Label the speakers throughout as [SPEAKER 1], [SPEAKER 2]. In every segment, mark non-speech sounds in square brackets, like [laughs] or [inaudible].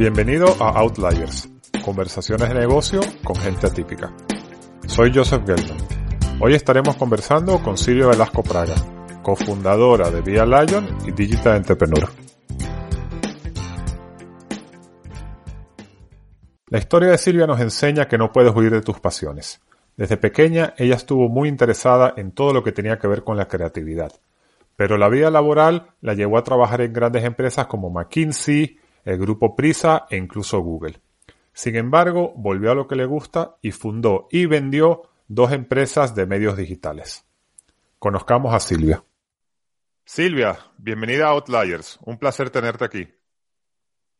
[SPEAKER 1] Bienvenido a Outliers, conversaciones de negocio con gente atípica. Soy Joseph Gelman. Hoy estaremos conversando con Silvia Velasco Praga, cofundadora de Via Lion y Digital Entrepreneur. La historia de Silvia nos enseña que no puedes huir de tus pasiones. Desde pequeña ella estuvo muy interesada en todo lo que tenía que ver con la creatividad, pero la vida laboral la llevó a trabajar en grandes empresas como McKinsey, el grupo Prisa e incluso Google. Sin embargo, volvió a lo que le gusta y fundó y vendió dos empresas de medios digitales. Conozcamos a Silvia. Silvia, bienvenida a Outliers. Un placer tenerte aquí.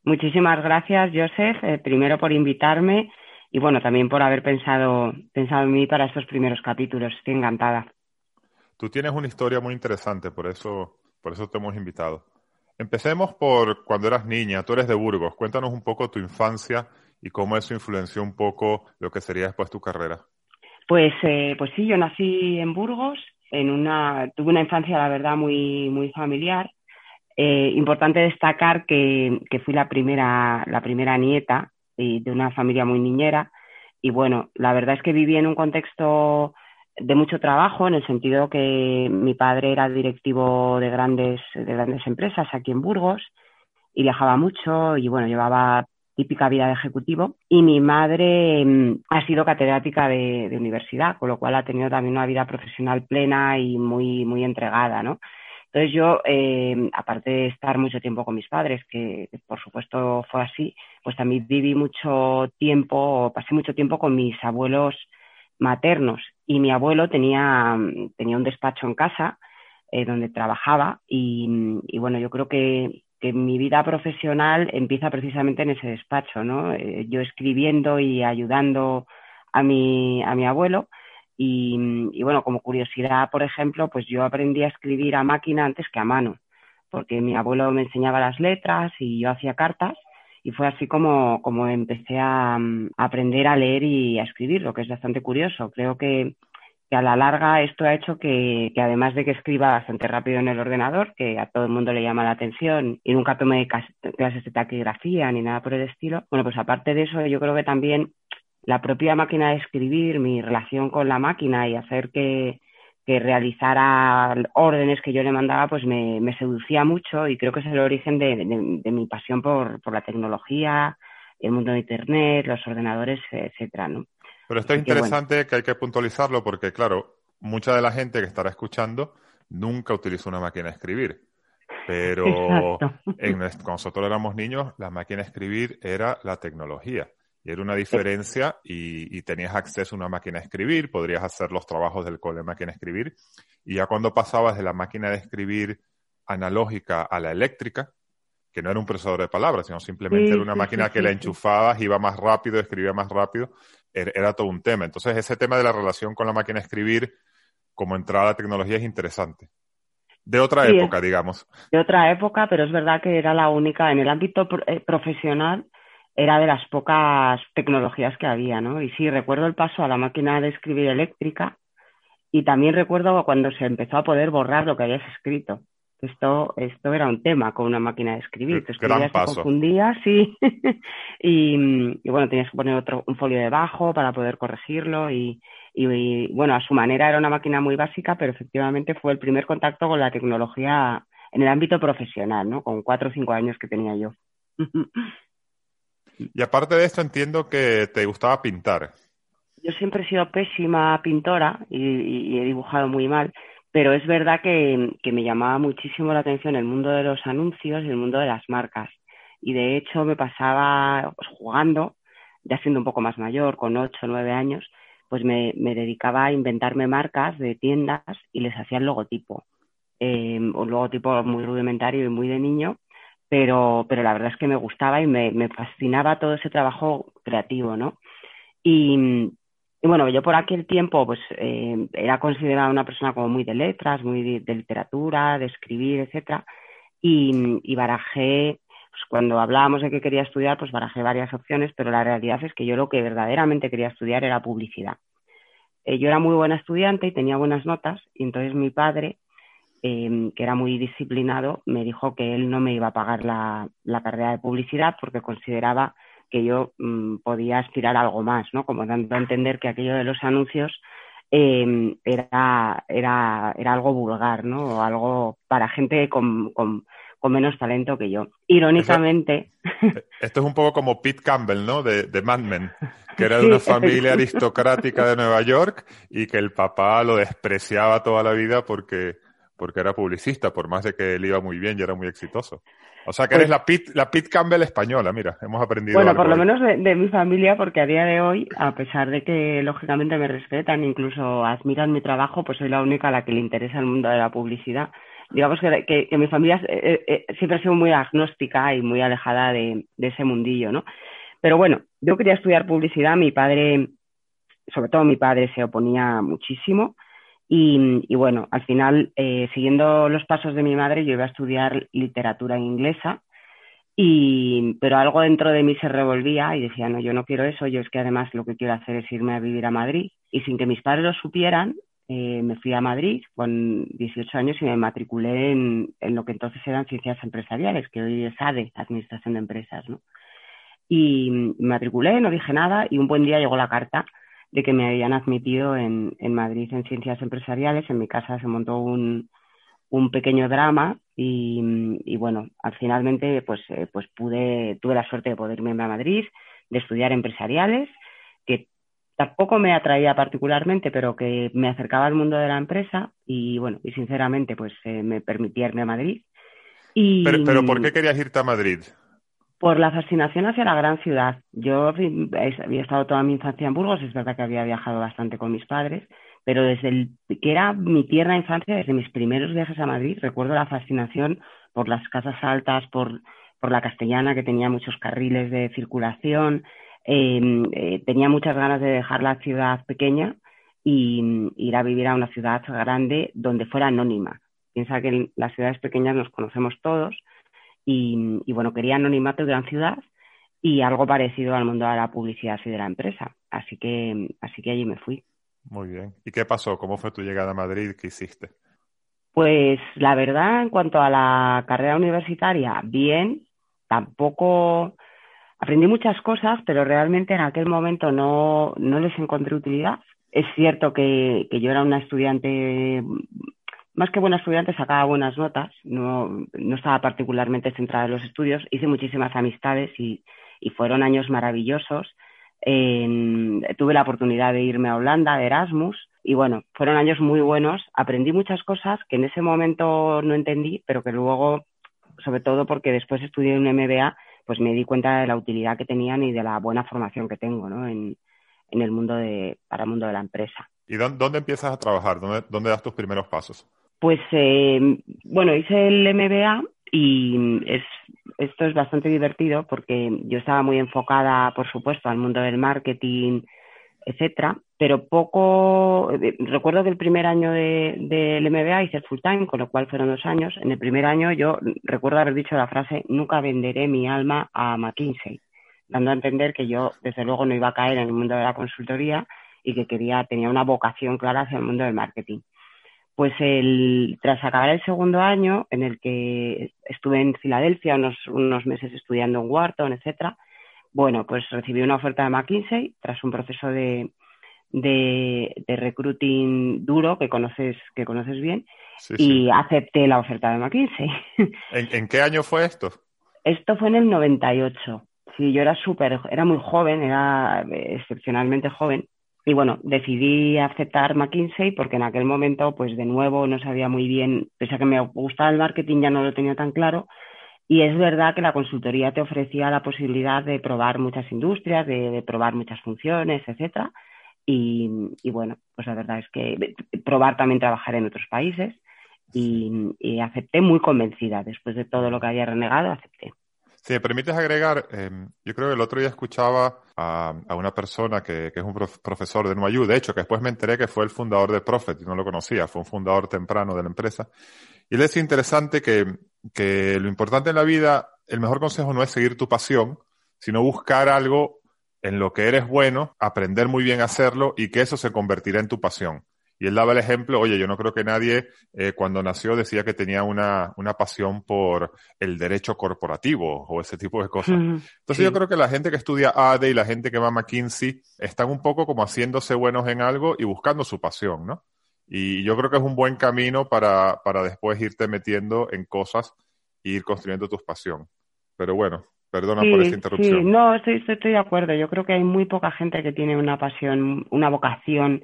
[SPEAKER 2] Muchísimas gracias, Joseph, eh, primero por invitarme y bueno, también por haber pensado, pensado en mí para estos primeros capítulos. Estoy encantada.
[SPEAKER 1] Tú tienes una historia muy interesante, por eso, por eso te hemos invitado. Empecemos por cuando eras niña, tú eres de Burgos, cuéntanos un poco tu infancia y cómo eso influenció un poco lo que sería después tu carrera.
[SPEAKER 2] Pues, eh, pues sí, yo nací en Burgos, en una, tuve una infancia, la verdad, muy, muy familiar. Eh, importante destacar que, que, fui la primera, la primera nieta de una familia muy niñera y bueno, la verdad es que viví en un contexto de mucho trabajo en el sentido que mi padre era directivo de grandes de grandes empresas aquí en Burgos y viajaba mucho y bueno llevaba típica vida de ejecutivo. Y mi madre mm, ha sido catedrática de, universidad con lo cual ha tenido también una vida profesional plena y muy muy entregada no entonces yo eh, aparte de estar mucho tiempo con mis padres que por supuesto fue así pues también viví mucho tiempo pasé mucho tiempo con mis abuelos maternos y mi abuelo tenía, tenía un despacho en casa eh, donde trabajaba y, y, bueno, yo creo que, que, mi vida profesional empieza precisamente en ese despacho, ¿no? Eh, yo escribiendo y ayudando a mi, a mi abuelo y, y, bueno, como curiosidad, por ejemplo, pues yo aprendí a escribir a máquina antes que a mano, porque mi abuelo me enseñaba las letras y yo hacía cartas y fue así como, como empecé a, a, aprender a leer y a escribir, lo que es bastante curioso. Creo que, que a la larga esto ha hecho que, que, además de que escriba bastante rápido en el ordenador, que a todo el mundo le llama la atención y nunca tomé clases de taquigrafía ni nada por el estilo, bueno, pues aparte de eso yo creo que también la propia máquina de escribir, mi relación con la máquina y hacer que, que realizara órdenes que yo le mandaba, pues me, me seducía mucho y creo que es el origen de, de, de mi pasión por, por, la tecnología, el mundo de Internet, los ordenadores, etcétera, ¿no?
[SPEAKER 1] Pero esto es interesante que, bueno. que hay que puntualizarlo porque, claro, mucha de la gente que estará escuchando nunca utilizó una máquina de escribir. Pero en, cuando nosotros éramos niños, la máquina de escribir era la tecnología. Y era una diferencia y, y, tenías acceso a una máquina de escribir, podrías hacer los trabajos del cole de máquina de escribir. Y ya cuando pasabas de la máquina de escribir analógica a la eléctrica, que no era un procesador de palabras, sino simplemente sí, era una sí, máquina sí, que la enchufabas, iba más rápido, escribía más rápido, era, era, todo un tema. Entonces ese tema de la relación con la máquina de escribir como entrada a la tecnología es interesante. De otra época, digamos.
[SPEAKER 2] De otra época, pero es verdad que era la única en el ámbito eh, profesional era de las pocas tecnologías que había, ¿no? Y sí, recuerdo el paso a la máquina de escribir eléctrica y también recuerdo cuando se empezó a poder borrar lo que habías escrito. Esto, esto era un tema con una máquina de escribir. Te
[SPEAKER 1] Gran paso.
[SPEAKER 2] confundía, sí. [laughs] y, y, bueno, tenías que poner otro, un folio debajo para poder corregirlo y, y, y, bueno, a su manera era una máquina muy básica, pero efectivamente fue el primer contacto con la tecnología en el ámbito profesional, ¿no? Con cuatro o cinco años que tenía yo. [laughs]
[SPEAKER 1] Y aparte de esto, entiendo que te gustaba pintar.
[SPEAKER 2] Yo siempre he sido pésima pintora y, he dibujado muy mal, pero es verdad que, me llamaba muchísimo la atención el mundo de los anuncios y el mundo de las marcas. Y de hecho me pasaba pues, jugando, ya siendo un poco más mayor, con ocho o nueve años, pues me, me, dedicaba a inventarme marcas de tiendas y les hacía el logotipo. eh, un logotipo muy rudimentario y muy de niño, pero, pero la verdad es que me gustaba y me, me fascinaba todo ese trabajo creativo, ¿no? Y, bueno, yo por aquel tiempo pues eh, era considerada una persona como muy de letras, muy de, literatura, de escribir, etcétera, y, y barajé, pues cuando hablábamos de que quería estudiar, pues barajé varias opciones, pero la realidad es que yo lo que verdaderamente quería estudiar era publicidad. Eh, yo era muy buena estudiante y tenía buenas notas, y entonces mi padre, eh, que era muy disciplinado, me dijo que él no me iba a pagar la, la carrera de publicidad porque consideraba que yo mm, podía aspirar a algo más, ¿no? Como dando a entender que aquello de los anuncios em, era, era, era algo vulgar, ¿no? O algo para gente con, con, menos talento que yo. Irónicamente.
[SPEAKER 1] Esto es un poco como Pete Campbell, ¿no? De, de Mad Men, que era de [laughs] una familia aristocrática de Nueva York y que el papá lo despreciaba toda la vida porque, porque era publicista, por más de que él iba muy bien y era muy exitoso. O sea que eres pues la Pete, la Pete Campbell española, mira, hemos aprendido.
[SPEAKER 2] Bueno, por lo menos de, mi familia, porque a día de hoy, a pesar de que lógicamente me respetan, incluso admiran mi trabajo, pues soy la única a la que le interesa el mundo de la publicidad. Digamos que, que, mi familia eh, eh, siempre ha sido muy agnóstica y muy alejada de, de ese mundillo, ¿no? Pero bueno, yo quería estudiar publicidad, mi padre, sobre todo mi padre, se oponía muchísimo. Y, bueno, al final, eh, siguiendo los pasos de mi madre, yo iba a estudiar literatura inglesa, y, pero algo dentro de mí se revolvía y decía, no, yo no quiero eso, yo es que además lo que quiero hacer es irme a vivir a Madrid. Y sin que mis padres lo supieran, eh, me fui a Madrid con 18 años y me matriculé en, en, lo que entonces eran ciencias empresariales, que hoy es ADE, Administración de Empresas, ¿no? Y me matriculé, no dije nada y un buen día llegó la carta de que me habían admitido en, en Madrid en ciencias empresariales. En mi casa se montó un, un pequeño drama y, y, bueno, al finalmente pues, eh, pues pude, tuve la suerte de poder irme a Madrid, de estudiar empresariales, que tampoco me atraía particularmente, pero que me acercaba al mundo de la empresa y bueno, y sinceramente pues eh, me permitía irme a Madrid. Y,
[SPEAKER 1] pero, pero ¿por qué querías irte a Madrid?
[SPEAKER 2] Por la fascinación hacia la gran ciudad. Yo había estado toda mi infancia en Burgos, es verdad que había viajado bastante con mis padres, pero desde el, que era mi tierna infancia, desde mis primeros viajes a Madrid, recuerdo la fascinación por las casas altas, por, la castellana, que tenía muchos carriles de circulación, em, eh, tenía muchas ganas de dejar la ciudad pequeña y ir a vivir a una ciudad grande donde fuera anónima. Piensa que en las ciudades pequeñas nos conocemos todos, y, bueno, quería anonimato de gran ciudad y algo parecido al mundo de la publicidad y de la empresa. Así que, así que allí me fui.
[SPEAKER 1] Muy bien. ¿Y qué pasó? ¿Cómo fue tu llegada a Madrid? ¿Qué hiciste?
[SPEAKER 2] Pues la verdad, en cuanto a la carrera universitaria, bien, tampoco aprendí muchas cosas, pero realmente en aquel momento no, no les encontré utilidad. Es cierto que, que yo era una estudiante más que buena estudiante, sacaba buenas notas, no, estaba particularmente centrada en los estudios, hice muchísimas amistades y, fueron años maravillosos. tuve la oportunidad de irme a Holanda, de Erasmus, y bueno, fueron años muy buenos. Aprendí muchas cosas que en ese momento no entendí, pero que luego, sobre todo porque después estudié un MBA, pues me di cuenta de la utilidad que tenían y de la buena formación que tengo ¿no? en, el mundo de, para el mundo de la empresa.
[SPEAKER 1] ¿Y dónde, empiezas a trabajar? ¿Dónde, ¿Dónde das tus primeros pasos?
[SPEAKER 2] Pues eh, bueno, hice el MBA y es, esto es bastante divertido porque yo estaba muy enfocada, por supuesto, al mundo del marketing, etcétera, pero poco, eh, recuerdo que el primer año del de, MBA hice full time, con lo cual fueron dos años. En el primer año yo recuerdo haber dicho la frase, nunca venderé mi alma a McKinsey, dando a entender que yo, desde luego, no iba a caer en el mundo de la consultoría y que quería, tenía una vocación clara hacia el mundo del marketing. Pues el, tras acabar el segundo año, en el que estuve en Filadelfia unos, unos meses estudiando en Wharton, etcétera, bueno, pues recibí una oferta de McKinsey tras un proceso de, de, recruiting duro que conoces, que conoces bien y acepté la oferta de McKinsey. [laughs]
[SPEAKER 1] ¿En, ¿En, qué año fue esto?
[SPEAKER 2] Esto fue en el 98. Sí, yo era súper, era muy joven, era excepcionalmente joven y bueno, decidí aceptar McKinsey porque en aquel momento, pues de nuevo, no sabía muy bien, pese a que me gustaba el marketing, ya no lo tenía tan claro. Y es verdad que la consultoría te ofrecía la posibilidad de probar muchas industrias, de, probar muchas funciones, etcétera. Y, y, bueno, pues la verdad es que probar también trabajar en otros países. y, acepté muy convencida. Después de todo lo que había renegado, acepté.
[SPEAKER 1] Si me permites agregar, em, yo creo que el otro día escuchaba a, una persona que, es un profesor de NYU, de hecho, que después me enteré que fue el fundador de Profit, y no lo conocía, fue un fundador temprano de la empresa. Y él decía interesante que, que lo importante en la vida, el mejor consejo no es seguir tu pasión, sino buscar algo en lo que eres bueno, aprender muy bien a hacerlo y que eso se convertirá en tu pasión. Y él daba el ejemplo, oye, yo no creo que nadie eh, cuando nació decía que tenía una, una, pasión por el derecho corporativo o ese tipo de cosas. Entonces yo creo que la gente que estudia ADE y la gente que va a McKinsey están un poco como haciéndose buenos en algo y buscando su pasión, ¿no? Y yo creo que es un buen camino para, para después irte metiendo en cosas e ir construyendo tu pasión. Pero bueno, perdona por esta interrupción.
[SPEAKER 2] Sí, no, estoy, estoy de acuerdo. Yo creo que hay muy poca gente que tiene una pasión, una vocación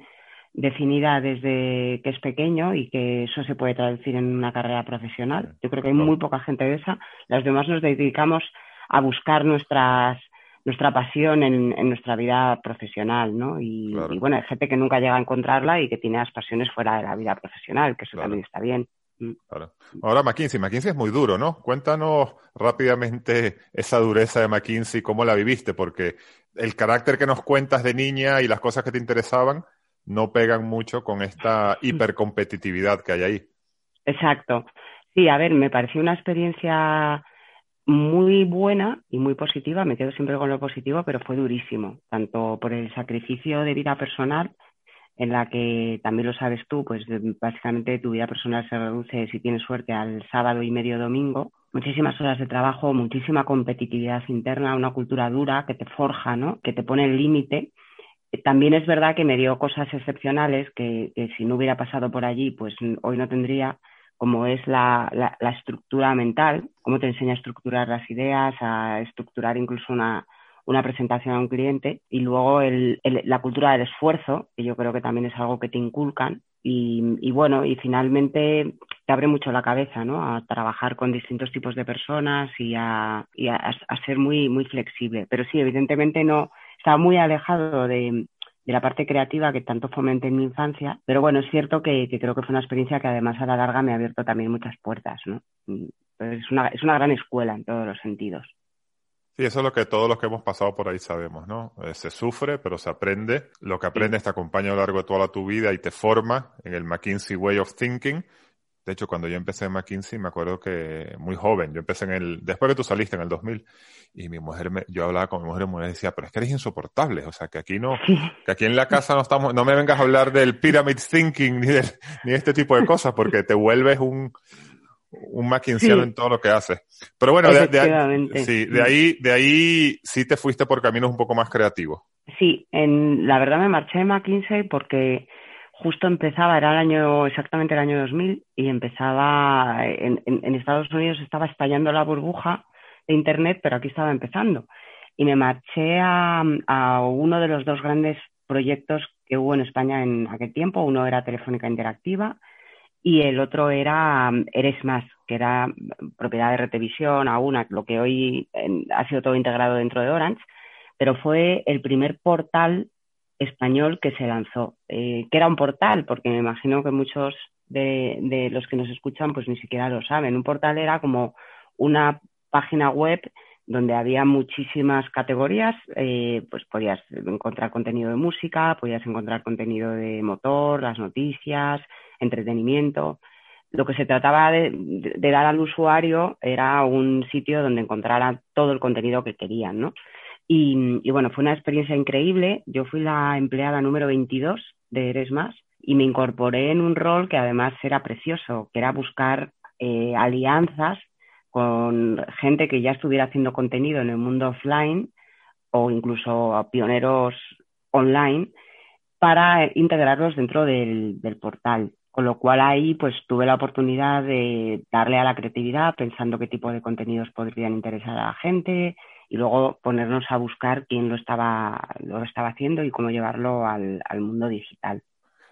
[SPEAKER 2] definida desde que es pequeño y que eso se puede traducir en una carrera profesional. Yo creo que hay muy poca gente de esa. Las demás nos dedicamos a buscar nuestras nuestra pasión en, nuestra vida profesional, ¿no? Y, bueno, hay gente que nunca llega a encontrarla y que tiene las pasiones fuera de la vida profesional, que eso también está bien.
[SPEAKER 1] Mm. Ahora McKinsey, McKinsey es muy duro, ¿no? Cuéntanos rápidamente esa dureza de McKinsey, cómo la viviste, porque el carácter que nos cuentas de niña y las cosas que te interesaban no pegan mucho con esta hipercompetitividad que hay ahí.
[SPEAKER 2] Exacto. Sí, a ver, me pareció una experiencia muy buena y muy positiva, me quedo siempre con lo positivo, pero fue durísimo, tanto por el sacrificio de vida personal, en la que también lo sabes tú, pues básicamente tu vida personal se reduce, si tienes suerte, al sábado y medio domingo, muchísimas horas de trabajo, muchísima competitividad interna, una cultura dura que te forja, ¿no? que te pone el límite también es verdad que me dio cosas excepcionales que, si no hubiera pasado por allí, pues hoy no tendría, como es la, la, estructura mental, cómo te enseña a estructurar las ideas, a estructurar incluso una, una presentación a un cliente y luego el, la cultura del esfuerzo, que yo creo que también es algo que te inculcan. Y, y, bueno, y finalmente te abre mucho la cabeza, ¿no? A trabajar con distintos tipos de personas y a, y a, a ser muy, muy flexible. Pero sí, evidentemente no, estaba muy alejado de, la parte creativa que tanto fomenté en mi infancia, pero bueno, es cierto que, creo que fue una experiencia que además a la larga me ha abierto también muchas puertas, ¿no? Es una, es una gran escuela en todos los sentidos.
[SPEAKER 1] Sí, eso es lo que todos los que hemos pasado por ahí sabemos, ¿no? Eh, se sufre, pero se aprende. Lo que aprendes te acompaña a lo largo de toda tu vida y te forma en el McKinsey Way of Thinking de hecho, cuando yo empecé en McKinsey, me acuerdo que muy joven, yo empecé en el, después que tú saliste en el 2000, y mi mujer, me, yo hablaba con mi mujer y me decía, pero es que eres insoportable, o sea, que aquí no, que aquí en la casa no estamos, no me vengas a hablar del pyramid thinking ni de, ni este tipo de cosas, porque te vuelves un, un McKinseyano en todo lo que haces. Pero bueno, de, de, sí, de ahí, de ahí sí te fuiste por caminos un poco más creativos.
[SPEAKER 2] Sí, en, la verdad me marché de McKinsey porque justo empezaba, era el año, exactamente el año 2000, y empezaba, en, en, Estados Unidos estaba estallando la burbuja de Internet, pero aquí estaba empezando. Y me marché a, a uno de los dos grandes proyectos que hubo en España en aquel tiempo. Uno era Telefónica Interactiva y el otro era Eres Más, que era propiedad de Retevisión, aún lo que hoy ha sido todo integrado dentro de Orange, pero fue el primer portal español que se lanzó, eh, que era un portal, porque me imagino que muchos de, los que nos escuchan pues ni siquiera lo saben. Un portal era como una página web donde había muchísimas categorías, eh, pues podías encontrar contenido de música, podías encontrar contenido de motor, las noticias, entretenimiento. Lo que se trataba de, de dar al usuario era un sitio donde encontrara todo el contenido que querían, ¿no? Y, bueno, fue una experiencia increíble. Yo fui la empleada número 22 de Eres Más y me incorporé en un rol que además era precioso, que era buscar eh, alianzas con gente que ya estuviera haciendo contenido en el mundo offline o incluso pioneros online para integrarlos dentro del, del portal. Con lo cual ahí pues tuve la oportunidad de darle a la creatividad pensando qué tipo de contenidos podrían interesar a la gente, y luego ponernos a buscar quién lo estaba, lo estaba haciendo y cómo llevarlo al, mundo digital.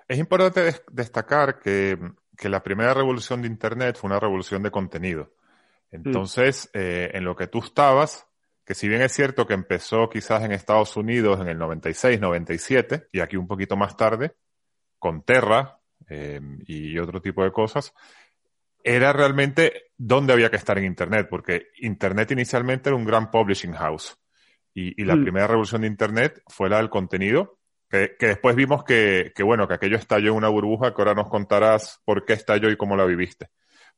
[SPEAKER 1] Es importante destacar que, la primera revolución de Internet fue una revolución de contenido. Entonces, eh, en lo que tú estabas, que si bien es cierto que empezó quizás en Estados Unidos en el 96, 97, y aquí un poquito más tarde, con Terra eh, y otro tipo de cosas, era realmente dónde había que estar en Internet, porque Internet inicialmente era un gran publishing house. Y, la mm. primera revolución de Internet fue la del contenido, que, después vimos que, que, bueno, que aquello estalló en una burbuja, que ahora nos contarás por qué estalló y cómo la viviste.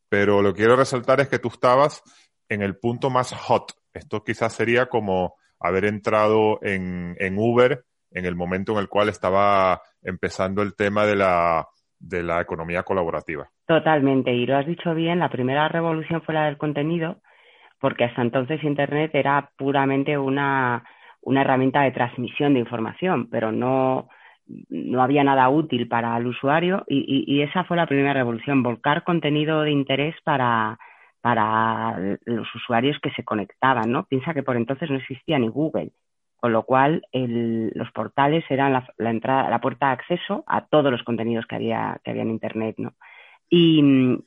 [SPEAKER 1] Pero lo que quiero resaltar es que tú estabas en el punto más hot. Esto quizás sería como haber entrado en, en Uber en el momento en el cual estaba empezando el tema de la, de la economía colaborativa.
[SPEAKER 2] Totalmente, y lo has dicho bien, la primera revolución fue la del contenido, porque hasta entonces Internet era puramente una, una herramienta de transmisión de información, pero no, no había nada útil para el usuario y, y, esa fue la primera revolución, volcar contenido de interés para, para los usuarios que se conectaban, ¿no? Piensa que por entonces no existía ni Google, con lo cual el, los portales eran la, la, entrada, la puerta de acceso a todos los contenidos que había, que había en Internet, ¿no? Y,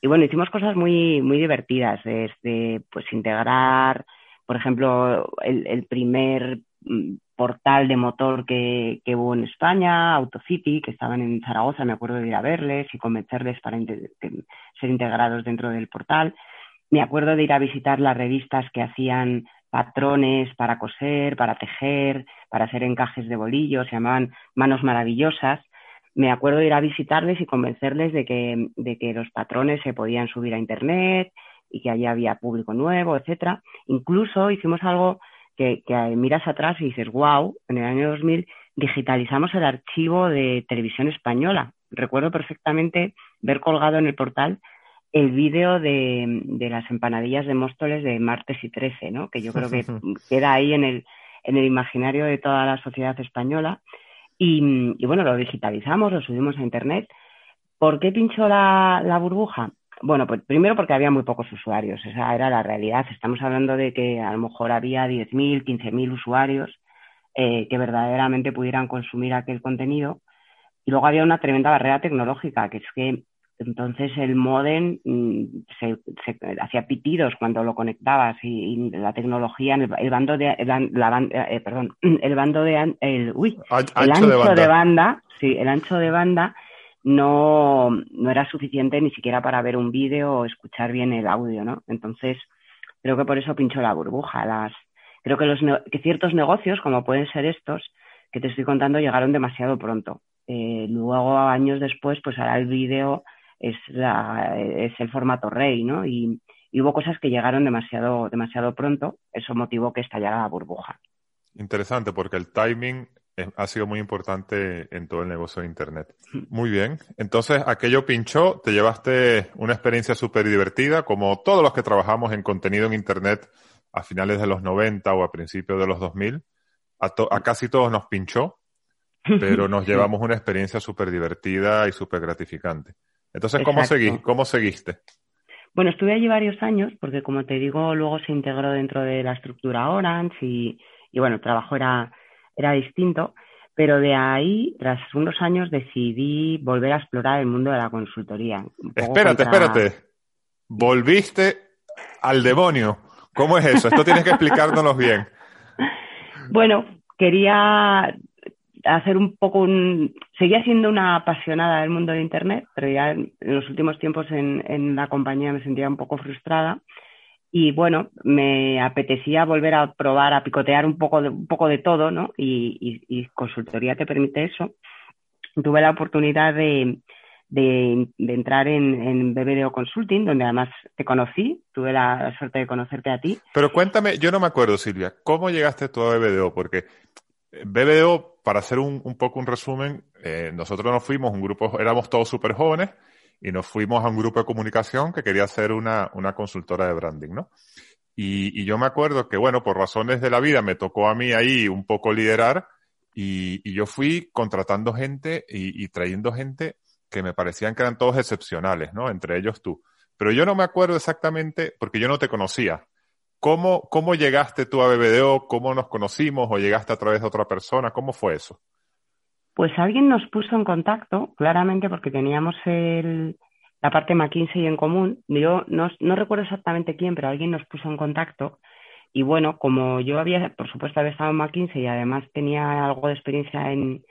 [SPEAKER 2] bueno, hicimos cosas muy, muy divertidas, desde pues integrar, por ejemplo, el, el primer mm, portal de motor que, que, hubo en España, AutoCity, que estaban en Zaragoza, me acuerdo de ir a verles y convencerles para ser integrados dentro del portal. Me acuerdo de ir a visitar las revistas que hacían patrones para coser, para tejer, para hacer encajes de bolillos, se llamaban Manos Maravillosas. Me acuerdo de ir a visitarles y convencerles de que, de que los patrones se podían subir a Internet y que allí había público nuevo, etcétera. Incluso hicimos algo que, que miras atrás y dices, wow, en el año 2000 digitalizamos el archivo de televisión española. Recuerdo perfectamente ver colgado en el portal el vídeo de, de, las empanadillas de Móstoles de martes y 13, ¿no? que yo creo que [laughs] queda ahí en el, en el imaginario de toda la sociedad española. Y, y, bueno, lo digitalizamos, lo subimos a Internet. ¿Por qué pinchó la, la burbuja? Bueno, pues primero porque había muy pocos usuarios, esa era la realidad. Estamos hablando de que a lo mejor había 10.000, 15.000 usuarios eh, que verdaderamente pudieran consumir aquel contenido. Y luego había una tremenda barrera tecnológica, que es que entonces el modem mm, se, hacía pitidos cuando lo conectabas y, la tecnología, el, bando de la, eh, perdón, el bando de el, uy, el ancho de banda. sí, el ancho de banda no, no era suficiente ni siquiera para ver un vídeo o escuchar bien el audio, ¿no? Entonces creo que por eso pinchó la burbuja. Las, creo que los que ciertos negocios como pueden ser estos que te estoy contando llegaron demasiado pronto. Eh, luego años después, pues ahora el vídeo es, la, es el formato rey, ¿no? Y, hubo cosas que llegaron demasiado, demasiado pronto, eso motivó que estallara la burbuja.
[SPEAKER 1] Interesante, porque el timing ha sido muy importante en todo el negocio de Internet. Muy bien. Entonces, aquello pinchó, te llevaste una experiencia súper divertida, como todos los que trabajamos en contenido en Internet a finales de los 90 o a principios de los 2000. A, a casi todos nos pinchó, pero nos [laughs] llevamos una experiencia súper divertida y súper gratificante. Entonces, ¿cómo, seguí, ¿cómo seguiste?
[SPEAKER 2] Bueno, estuve allí varios años porque, como te digo, luego se integró dentro de la estructura Orange y, y bueno, el trabajo era, era distinto. Pero de ahí, tras unos años, decidí volver a explorar el mundo de la consultoría.
[SPEAKER 1] Espérate, espérate. Volviste al demonio. ¿Cómo es eso? Esto tienes que [laughs] explicárnoslo bien.
[SPEAKER 2] Bueno, quería hacer un poco un... Seguía siendo una apasionada del mundo de Internet, pero ya en los últimos tiempos en, en la compañía me sentía un poco frustrada y bueno, me apetecía volver a probar, a picotear un poco de, un poco de todo, ¿no? Y, y, consultoría te permite eso. Tuve la oportunidad de, de, entrar en, en, BBDO Consulting, donde además te conocí, tuve la suerte de conocerte a ti.
[SPEAKER 1] Pero cuéntame, yo no me acuerdo, Silvia, ¿cómo llegaste tú a BBDO? Porque BBDO, para hacer un, poco un resumen, eh, nosotros nos fuimos, un grupo, éramos todos súper jóvenes, y nos fuimos a un grupo de comunicación que quería hacer una, una consultora de branding, ¿no? Y, yo me acuerdo que, bueno, por razones de la vida me tocó a mí ahí un poco liderar y, yo fui contratando gente y, trayendo gente que me parecían que eran todos excepcionales, ¿no? Entre ellos tú. Pero yo no me acuerdo exactamente porque yo no te conocía. ¿Cómo, cómo llegaste tú a BBDO? ¿Cómo nos conocimos o llegaste a través de otra persona? ¿Cómo fue eso?
[SPEAKER 2] Pues alguien nos puso en contacto, claramente porque teníamos el, la parte McKinsey en común. Yo no, no recuerdo exactamente quién, pero alguien nos puso en contacto. Y bueno, como yo había, por supuesto, había estado en McKinsey y además tenía algo de experiencia en,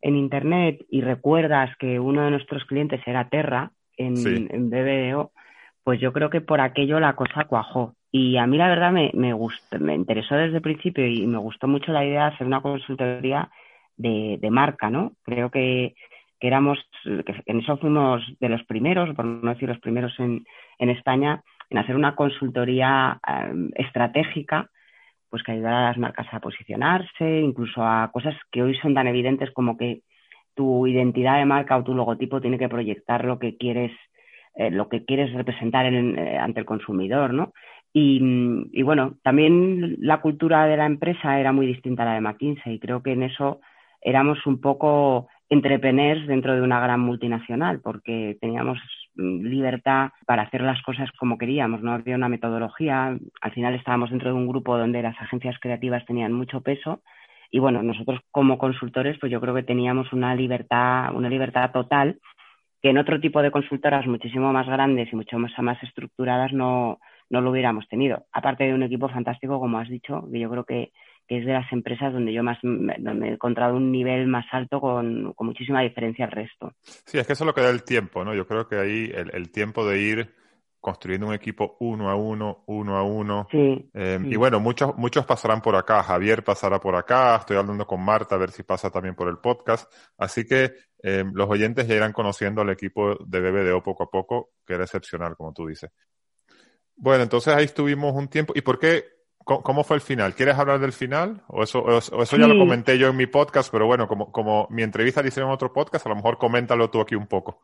[SPEAKER 2] en Internet y recuerdas que uno de nuestros clientes era Terra en, en BBDO, pues yo creo que por aquello la cosa cuajó. Y a mí la verdad me, me, gustó, me interesó desde el principio y me gustó mucho la idea de hacer una consultoría de, de marca, ¿no? Creo que, que éramos, que en eso fuimos de los primeros, por no decir los primeros en, en España, en hacer una consultoría um, estratégica, pues que ayudara a las marcas a posicionarse, incluso a cosas que hoy son tan evidentes como que tu identidad de marca o tu logotipo tiene que proyectar lo que quieres, eh, lo que quieres representar en, eh, ante el consumidor, ¿no? Y, bueno, también la cultura de la empresa era muy distinta a la de McKinsey. Y creo que en eso éramos un poco entrepreneurs dentro de una gran multinacional, porque teníamos mm, libertad para hacer las cosas como queríamos, no había una metodología, al final estábamos dentro de un grupo donde las agencias creativas tenían mucho peso. Y bueno, nosotros como consultores pues yo creo que teníamos una libertad, una libertad total que en otro tipo de consultoras muchísimo más grandes y mucho más, más estructuradas no, no lo hubiéramos tenido. Aparte de un equipo fantástico, como has dicho, que yo creo que que es de las empresas donde yo más me, he encontrado un nivel más alto con, con, muchísima diferencia al resto.
[SPEAKER 1] Sí, es que eso es lo que da el tiempo, ¿no? Yo creo que ahí el, el tiempo de ir construyendo un equipo uno a uno, uno a uno.
[SPEAKER 2] Sí,
[SPEAKER 1] eh,
[SPEAKER 2] sí.
[SPEAKER 1] Y bueno, muchos, muchos pasarán por acá. Javier pasará por acá. Estoy hablando con Marta a ver si pasa también por el podcast. Así que eh, los oyentes ya irán conociendo al equipo de BBDO poco a poco, que era excepcional, como tú dices. Bueno, entonces ahí estuvimos un tiempo. ¿Y por qué ¿Cómo fue el final? ¿Quieres hablar del final? O eso, o eso sí. ya lo comenté yo en mi podcast, pero bueno, como, como mi entrevista la hice en otro podcast, a lo mejor coméntalo tú aquí un poco.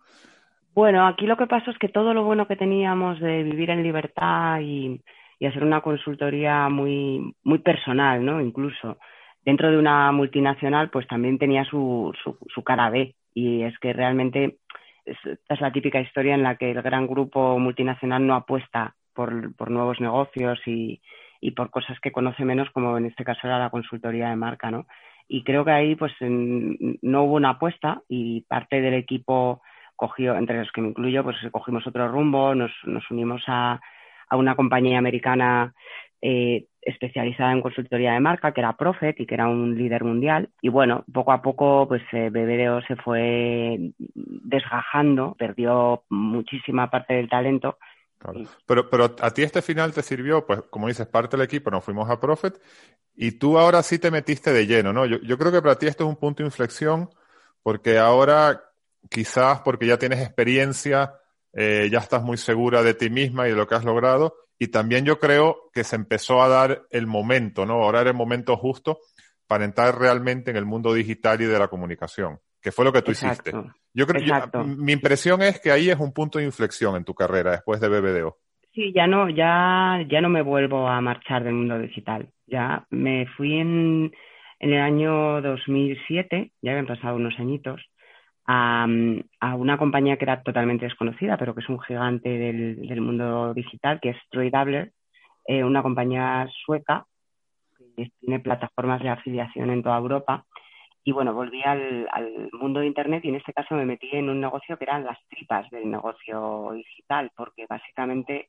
[SPEAKER 2] Bueno, aquí lo que pasó es que todo lo bueno que teníamos de vivir en libertad y, y hacer una consultoría muy, muy personal, ¿no? Incluso dentro de una multinacional, pues también tenía su, su, su cara B. Y es que realmente esta es la típica historia en la que el gran grupo multinacional no apuesta por, por nuevos negocios y, y por cosas que conoce menos, como en este caso era la consultoría de marca, ¿no? Y creo que ahí pues en, no hubo una apuesta y parte del equipo cogió, entre los que me incluyo, pues cogimos otro rumbo, nos, nos unimos a, a, una compañía americana eh, especializada en consultoría de marca, que era Profet y que era un líder mundial. Y bueno, poco a poco, pues eh, se fue desgajando, perdió muchísima parte del talento
[SPEAKER 1] Claro. Pero, pero a ti este final te sirvió, pues como dices, parte del equipo, nos fuimos a Profit y tú ahora sí te metiste de lleno, ¿no? Yo, yo creo que para ti esto es un punto de inflexión porque ahora quizás porque ya tienes experiencia, eh, ya estás muy segura de ti misma y de lo que has logrado y también yo creo que se empezó a dar el momento, ¿no? Ahora era el momento justo para entrar realmente en el mundo digital y de la comunicación, que fue lo que tú
[SPEAKER 2] Exacto.
[SPEAKER 1] hiciste. Yo creo yo, mi impresión es que ahí es un punto de inflexión en tu carrera después de BBDO.
[SPEAKER 2] Sí, ya no, ya, ya no me vuelvo a marchar del mundo digital. Ya me fui en, en el año 2007, ya habían pasado unos añitos, a, a, una compañía que era totalmente desconocida, pero que es un gigante del, del mundo digital, que es Troy Dabler, eh, una compañía sueca que tiene plataformas de afiliación en toda Europa y bueno, volví al, mundo de Internet y en este caso me metí en un negocio que eran las tripas del negocio digital, porque básicamente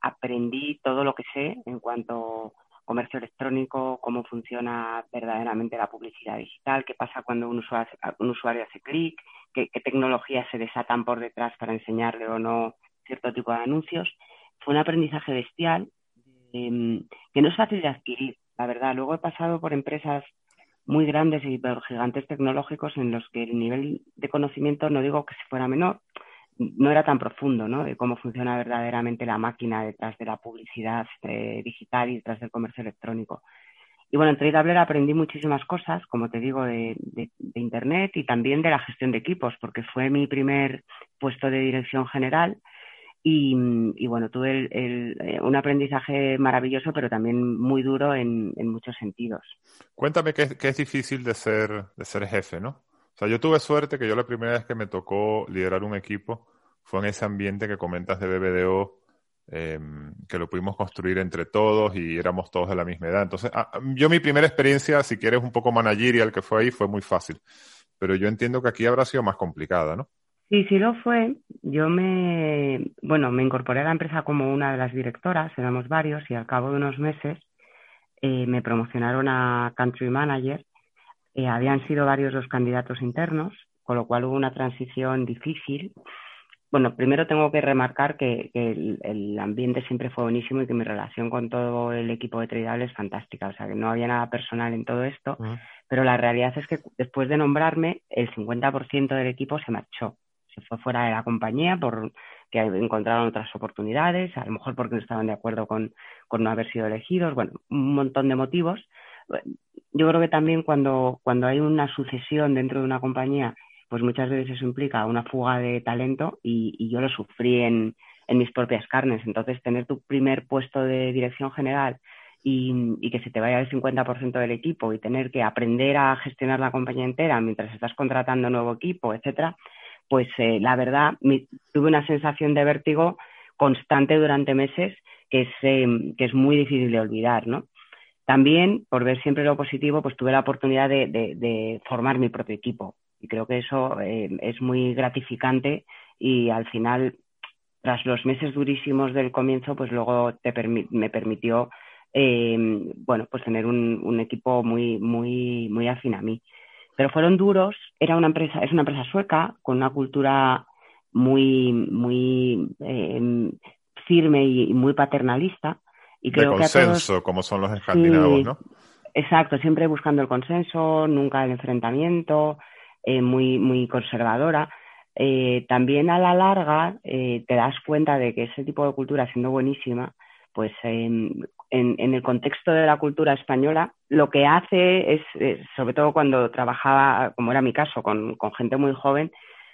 [SPEAKER 2] aprendí todo lo que sé en cuanto a comercio electrónico, cómo funciona verdaderamente la publicidad digital, qué pasa cuando un usuario, un usuario hace clic, qué, qué tecnologías se desatan por detrás para enseñarle o no cierto tipo de anuncios. Fue un aprendizaje bestial eh, que no es fácil de adquirir, la verdad. Luego he pasado por empresas muy grandes y gigantes tecnológicos en los que el nivel de conocimiento, no digo que se fuera menor, no era tan profundo, ¿no? De cómo funciona verdaderamente la máquina detrás de la publicidad eh, digital y detrás del comercio electrónico. Y bueno, en Tradeabler aprendí muchísimas cosas, como te digo, de, Internet y también de la gestión de equipos, porque fue mi primer puesto de dirección general y, bueno, tuve el, el, un aprendizaje maravilloso, pero también muy duro en, muchos sentidos.
[SPEAKER 1] Cuéntame qué, es difícil de ser, de ser jefe, ¿no? O sea, yo tuve suerte que yo la primera vez que me tocó liderar un equipo fue en ese ambiente que comentas de BBDO, eh, que lo pudimos construir entre todos y éramos todos de la misma edad. Entonces, a, yo mi primera experiencia, si quieres un poco managerial que fue ahí, fue muy fácil. Pero yo entiendo que aquí habrá sido más complicada, ¿no?
[SPEAKER 2] Sí, sí lo fue. Yo me, bueno, me incorporé a la empresa como una de las directoras, éramos varios, y al cabo de unos meses eh, me promocionaron a Country Manager. Eh, habían sido varios los candidatos internos, con lo cual hubo una transición difícil. bueno, primero tengo que remarcar que, el, ambiente siempre fue buenísimo y que mi relación con todo el equipo de Tradable es fantástica. O sea, que no había nada personal en todo esto, pero la realidad es que después de nombrarme, el 50% del equipo se marchó. Fue fuera de la compañía por que encontraron otras oportunidades, a lo mejor porque no estaban de acuerdo con, no haber sido elegidos, bueno, un montón de motivos. Yo creo que también cuando, cuando hay una sucesión dentro de una compañía pues muchas veces eso implica una fuga de talento y, yo lo sufrí en, mis propias carnes. Entonces, tener tu primer puesto de dirección general y, que se te vaya el 50% del equipo y tener que aprender a gestionar la compañía entera mientras estás contratando nuevo equipo, etcétera, pues eh, la verdad tuve una sensación de vértigo constante durante meses que es, eh, que es muy difícil de olvidar, ¿no? También, por ver siempre lo positivo, pues tuve la oportunidad de formar mi propio equipo. Y creo que eso eh, es muy gratificante y al final, tras los meses durísimos del comienzo, pues luego te me permitió eh, bueno, pues tener un, equipo muy, muy, muy afín a mí. Pero fueron duros, era una empresa, es una empresa sueca con una cultura muy, muy eh, firme y muy paternalista. Y creo
[SPEAKER 1] de consenso, como son los escandinavos, ¿no?
[SPEAKER 2] Exacto, siempre buscando el consenso, nunca el enfrentamiento. Eh, muy, muy conservadora, eh, también a la larga eh, te das cuenta de que ese tipo de cultura, siendo buenísima, pues en, el contexto de la cultura española, lo que hace es, sobre todo cuando trabajaba, como era mi caso, con, gente muy joven,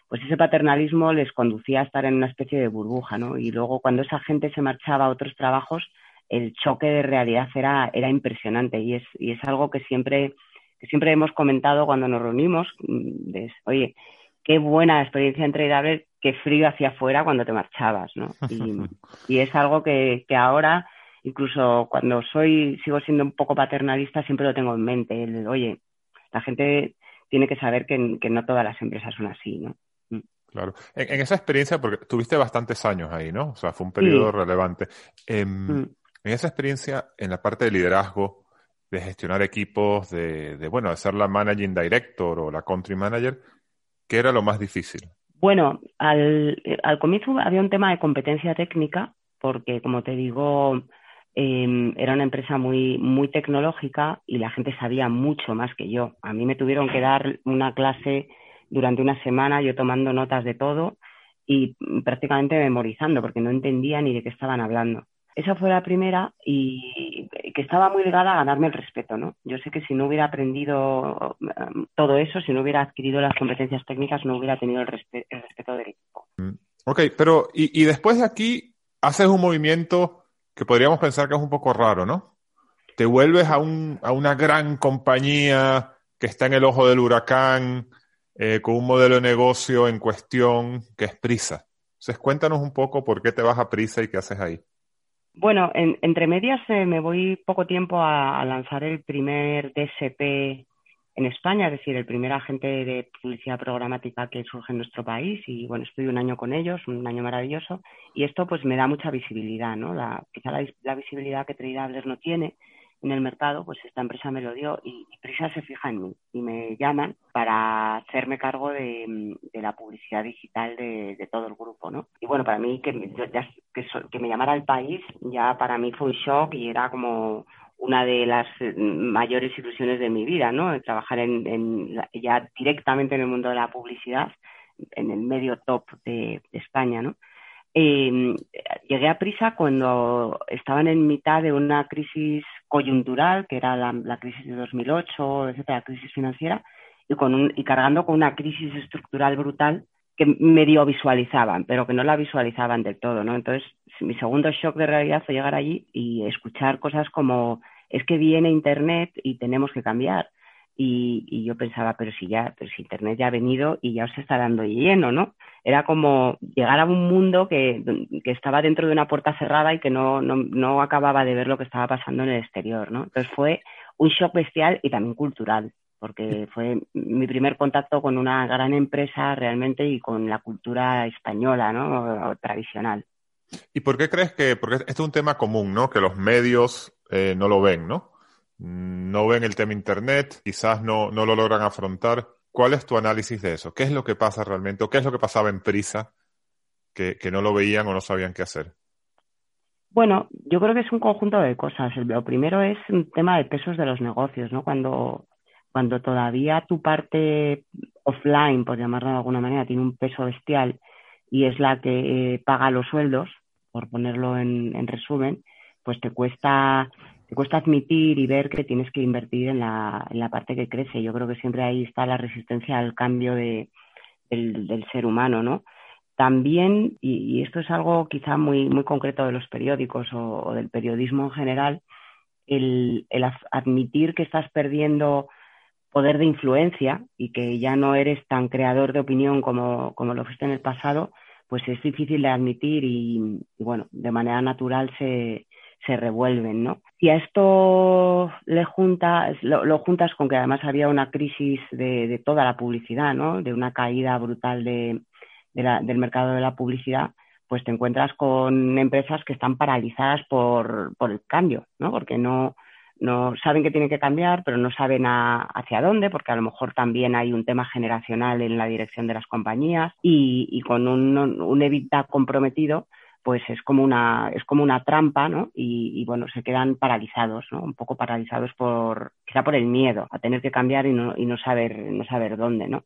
[SPEAKER 2] pues ese paternalismo les conducía a estar en una especie de burbuja, ¿no? Y luego cuando esa gente se marchaba a otros trabajos, el choque de realidad era, era impresionante y es, y es algo que siempre que siempre hemos comentado cuando nos reunimos, mm, oye, qué buena experiencia entregable, qué frío hacía afuera cuando te marchabas, ¿no? Y, [laughs] es algo que, ahora, incluso cuando soy, sigo siendo un poco paternalista, siempre lo tengo en mente, el, oye, la gente tiene que saber que, no todas las empresas son así, ¿no?
[SPEAKER 1] Mm. Claro. En, esa experiencia, porque tuviste bastantes años ahí, ¿no? O sea, fue un periodo relevante. Em, mm. En esa experiencia, en la parte de liderazgo, de gestionar equipos, de, bueno, de ser la managing director o la country manager, ¿qué era lo más difícil?
[SPEAKER 2] Bueno, al, al comienzo había un tema de competencia técnica, porque como te digo, em, era una empresa muy, muy tecnológica y la gente sabía mucho más que yo. A mí me tuvieron que dar una clase durante una semana, yo tomando notas de todo y prácticamente memorizando, porque no entendía ni de qué estaban hablando. Esa fue la primera y que estaba muy ligada a ganarme el respeto, ¿no? Yo sé que si no hubiera aprendido um, todo eso, si no hubiera adquirido las competencias técnicas, no hubiera tenido el, respeto del equipo. Mm.
[SPEAKER 1] Ok, pero y, después de aquí haces un movimiento que podríamos pensar que es un poco raro, ¿no? Te vuelves a, un, a una gran compañía que está en el ojo del huracán, eh, con un modelo de negocio en cuestión que es Prisa. Entonces, cuéntanos un poco por qué te vas a Prisa y qué haces ahí.
[SPEAKER 2] Bueno, entre medias eh, me voy poco tiempo a, lanzar el primer DSP en España, es decir, el primer agente de publicidad programática que surge en nuestro país y bueno, estoy un año con ellos, un año maravilloso y esto pues me da mucha visibilidad, ¿no? La, quizá la, visibilidad que Tradeables no tiene en el mercado, pues esta empresa me lo dio y, Prisa se fija en mí y me llaman para hacerme cargo de, la publicidad digital de, todo el grupo, ¿no? Y bueno, para mí que, me llamara el país ya para mí fue un shock y era como una de las mayores ilusiones de mi vida, ¿no? Trabajar en, ya directamente en el mundo de la publicidad, en el medio top de, España, ¿no? Eh, llegué a prisa cuando estaban en mitad de una crisis coyuntural, que era la, crisis de 2008, etcétera, la crisis financiera, y, con y cargando con una crisis estructural brutal que medio visualizaban, pero que no la visualizaban del todo, ¿no? Entonces, mi segundo shock de realidad fue llegar allí y escuchar cosas como es que viene Internet y tenemos que cambiar. Y, yo pensaba, pero si ya, pero si Internet ya ha venido y ya os está dando lleno, ¿no? Era como llegar a un mundo que, estaba dentro de una puerta cerrada y que no, no, no acababa de ver lo que estaba pasando en el exterior, ¿no? Entonces fue un shock bestial y también cultural, porque fue mi primer contacto con una gran empresa realmente y con la cultura española, ¿no? tradicional.
[SPEAKER 1] ¿Y por qué crees que, porque este es un tema común, ¿no? Que los medios eh, no lo ven, ¿no? No ven el tema Internet, quizás no, no lo logran afrontar. ¿Cuál es tu análisis de eso? ¿Qué es lo que pasa realmente? ¿O qué es lo que pasaba en Prisa que, que no lo veían o no sabían qué hacer?
[SPEAKER 2] Bueno, yo creo que es un conjunto de cosas. Lo primero es un tema de pesos de los negocios, ¿no? Cuando, cuando todavía tu parte offline, por llamarlo de alguna manera, tiene un peso bestial y es la que eh, paga los sueldos, por ponerlo en, en, resumen, pues te cuesta, te cuesta admitir y ver que tienes que invertir en la, en la parte que crece. Yo creo que siempre ahí está la resistencia al cambio de, del, del ser humano, ¿no? También, y, esto es algo quizá muy, muy concreto de los periódicos o, del periodismo en general, el, admitir que estás perdiendo poder de influencia y que ya no eres tan creador de opinión como, lo fuiste en el pasado, pues es difícil de admitir y, bueno, de manera natural se, se revuelven, ¿no? Y a esto le juntas, lo, juntas con que además había una crisis de, de, toda la publicidad, ¿no? De una caída brutal de, del mercado de la publicidad, pues te encuentras con empresas que están paralizadas por, el cambio, ¿no? Porque no, no saben que tienen que cambiar, pero no saben hacia dónde, porque a lo mejor también hay un tema generacional en la dirección de las compañías y, y con un, un EBITDA comprometido, pues es como una, es como una trampa, ¿no? Y, y, bueno, se quedan paralizados, ¿no? Un poco paralizados por, quizá por el miedo a tener que cambiar y no, y no saber, no saber dónde, ¿no?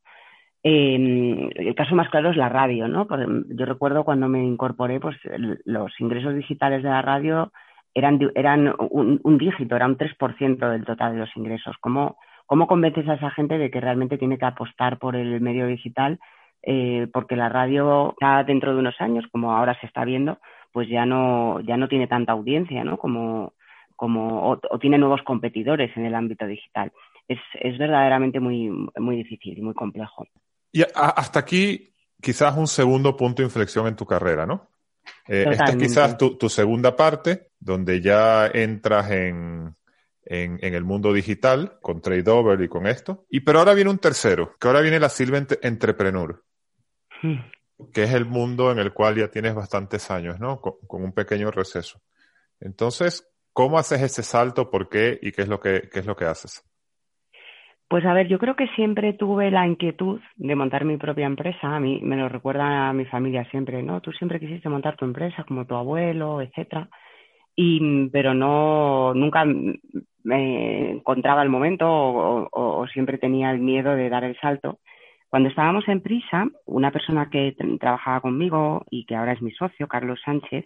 [SPEAKER 2] Eh, el caso más claro es la radio, ¿no? yo recuerdo cuando me incorporé, pues los ingresos digitales de la radio eran, eran un, dígito, era un 3% del total de los ingresos. ¿Cómo, ¿Cómo convences a esa gente de que realmente tiene que apostar por el medio digital? Eh, porque la radio ya dentro de unos años, como ahora se está viendo, pues ya no, ya no tiene tanta audiencia, ¿no? Como, como, o, o tiene nuevos competidores en el ámbito digital. Es, es verdaderamente muy, muy difícil y muy complejo.
[SPEAKER 1] Y hasta aquí, quizás un segundo punto de inflexión en tu carrera, ¿no? Eh, esta es quizás tu, segunda parte, donde ya entras en, en, el mundo digital, con TradeOver y con esto. Y pero ahora viene un tercero, que ahora viene la Silva Entrepreneur. Que es el mundo en el cual ya tienes bastantes años, ¿no? Con, con, un pequeño receso. Entonces, ¿cómo haces ese salto? ¿Por qué? ¿Y qué es lo que, qué es lo que haces?
[SPEAKER 2] Pues a ver, yo creo que siempre tuve la inquietud de montar mi propia empresa. A mí me lo recuerda a mi familia siempre, ¿no? Tú siempre quisiste montar tu empresa como tu abuelo, etcétera. Y, pero no, nunca me encontraba el momento o, o, siempre tenía el miedo de dar el salto. Cuando estábamos en Prisa, una persona que trabajaba conmigo y que ahora es mi socio, Carlos Sánchez,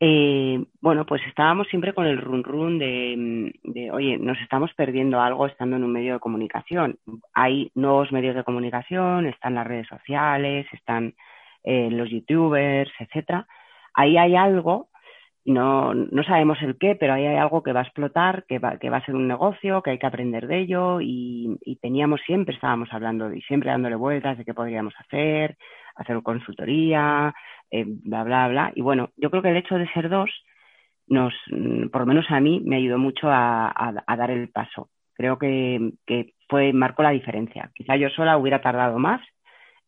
[SPEAKER 2] eh, bueno, pues estábamos siempre con el run run de, de, oye, nos estamos perdiendo algo estando en un medio de comunicación. Hay nuevos medios de comunicación, están las redes sociales, están eh, los youtubers, etcétera. Ahí hay algo, no, no sabemos el qué, pero ahí hay algo que va a explotar, que va, que va a ser un negocio, que hay que aprender de ello y, y teníamos siempre, estábamos hablando y siempre dándole vueltas de qué podríamos hacer, hacer consultoría, eh, bla, bla, bla. Y bueno, yo creo que el hecho de ser dos nos, mm, por lo menos a mí, me ayudó mucho a, a, dar el paso. Creo que, que, fue, marcó la diferencia. Quizá yo sola hubiera tardado más.